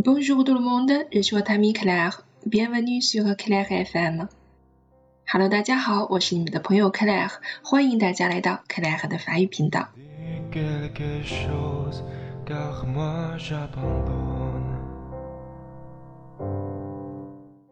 Bonjour tout le monde, je suis votre ami Claire. Bienvenue sur Claire FM. Hello，大家好，我是你们的朋友 Claire，欢迎大家来到 Claire 的法语频道。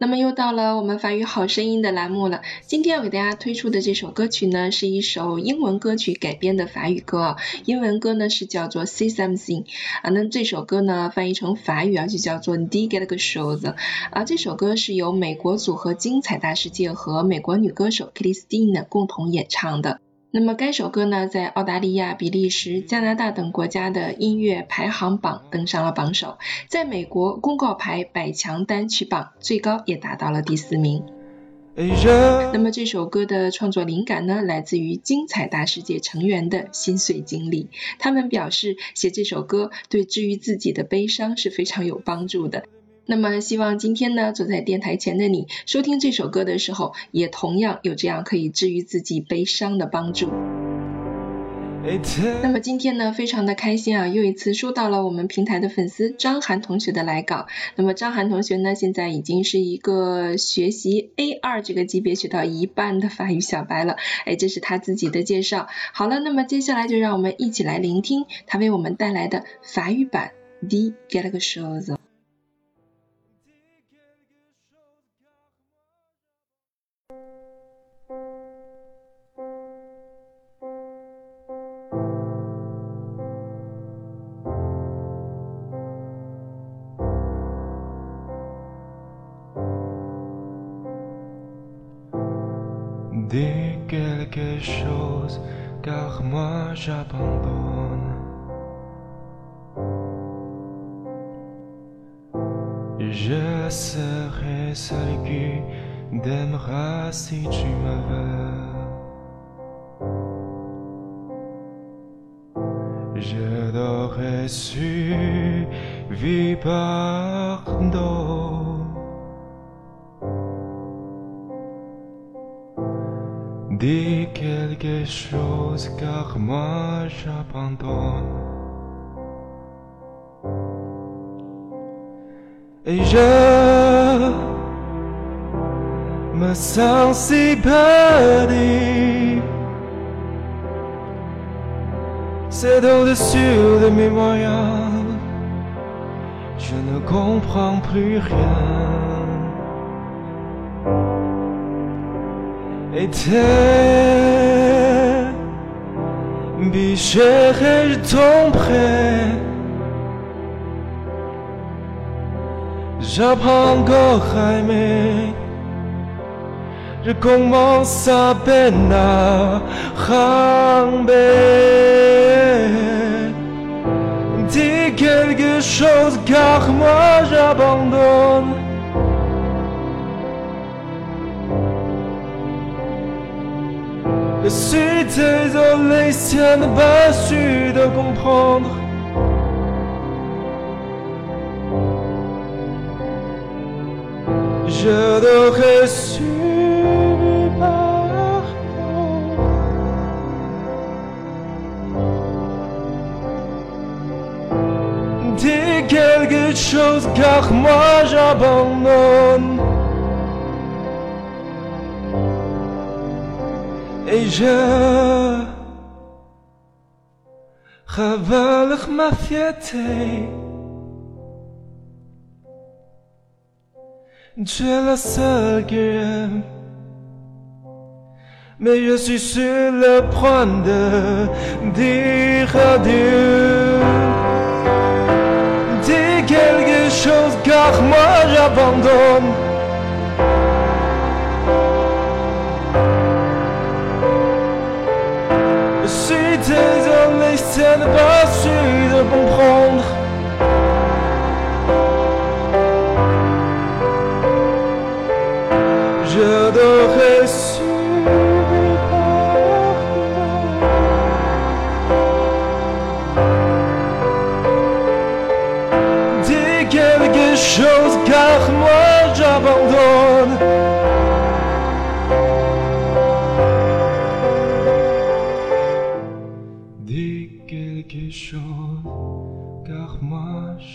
那么又到了我们法语好声音的栏目了。今天要给大家推出的这首歌曲呢，是一首英文歌曲改编的法语歌。英文歌呢是叫做 Say Something 啊，那这首歌呢翻译成法语啊就叫做 D Get a Shows 啊。这首歌是由美国组合精彩大世界和美国女歌手 Christine 共同演唱的。那么该首歌呢，在澳大利亚、比利时、加拿大等国家的音乐排行榜登上了榜首，在美国公告牌百强单曲榜最高也达到了第四名。那么这首歌的创作灵感呢，来自于精彩大世界成员的心碎经历。他们表示，写这首歌对治愈自己的悲伤是非常有帮助的。那么，希望今天呢，坐在电台前的你，收听这首歌的时候，也同样有这样可以治愈自己悲伤的帮助。那么今天呢，非常的开心啊，又一次收到了我们平台的粉丝张涵同学的来稿。那么张涵同学呢，现在已经是一个学习 A 二这个级别学到一半的法语小白了。哎，这是他自己的介绍。好了，那么接下来就让我们一起来聆听他为我们带来的法语版 The Galaxy Dis quelque chose, car moi j'abandonne. Je serai celui qui t'aimera si tu me veux. Je l'aurais pardon. Dis quelque chose car moi j'abandonne. Et je me sens si perdu. C'est au-dessus de mes moyens. Je ne comprends plus rien. Et je tomberai. J'apprends encore à aimer. Je commence à peine à ramper. Dis quelque chose car moi j'abandonne. Désolé si elle n'a pas su de comprendre. Je l'aurais su pardon. Dis quelque chose car moi j'abandonne. Je ravale ma fierté. Tu es la seule. Mais je suis sur le point de dire adieu. Dis quelque chose car moi j'abandonne.